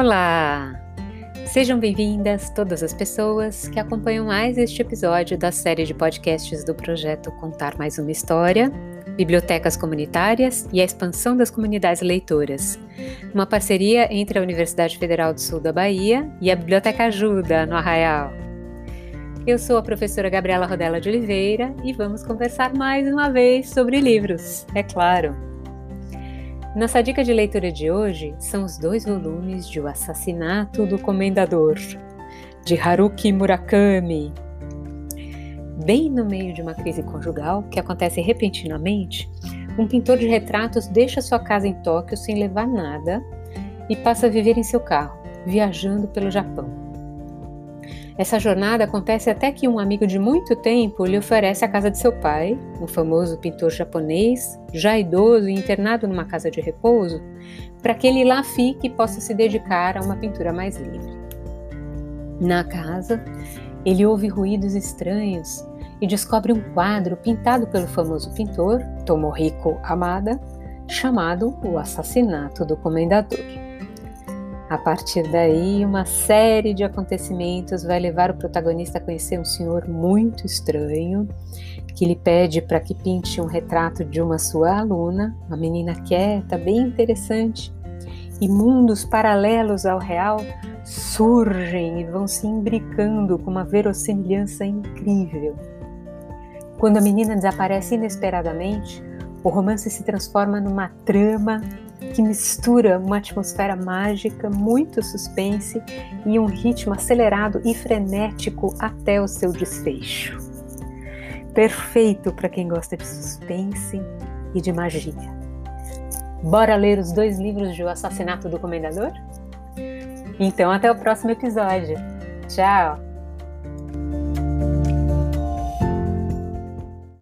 Olá! Sejam bem-vindas todas as pessoas que acompanham mais este episódio da série de podcasts do projeto Contar Mais Uma História, Bibliotecas Comunitárias e a Expansão das Comunidades Leitoras, uma parceria entre a Universidade Federal do Sul da Bahia e a Biblioteca Ajuda, no Arraial. Eu sou a professora Gabriela Rodella de Oliveira e vamos conversar mais uma vez sobre livros, é claro. Nossa dica de leitura de hoje são os dois volumes de O Assassinato do Comendador, de Haruki Murakami. Bem no meio de uma crise conjugal que acontece repentinamente, um pintor de retratos deixa sua casa em Tóquio sem levar nada e passa a viver em seu carro, viajando pelo Japão. Essa jornada acontece até que um amigo de muito tempo lhe oferece a casa de seu pai, um famoso pintor japonês, já idoso e internado numa casa de repouso, para que ele lá fique e possa se dedicar a uma pintura mais livre. Na casa, ele ouve ruídos estranhos e descobre um quadro pintado pelo famoso pintor Tomohiko Amada, chamado O Assassinato do Comendador. A partir daí, uma série de acontecimentos vai levar o protagonista a conhecer um senhor muito estranho, que lhe pede para que pinte um retrato de uma sua aluna, uma menina quieta, bem interessante. E mundos paralelos ao real surgem e vão se imbricando com uma verossimilhança incrível. Quando a menina desaparece inesperadamente, o romance se transforma numa trama que mistura uma atmosfera mágica, muito suspense e um ritmo acelerado e frenético até o seu desfecho. Perfeito para quem gosta de suspense e de magia. Bora ler os dois livros de O Assassinato do Comendador? Então, até o próximo episódio. Tchau!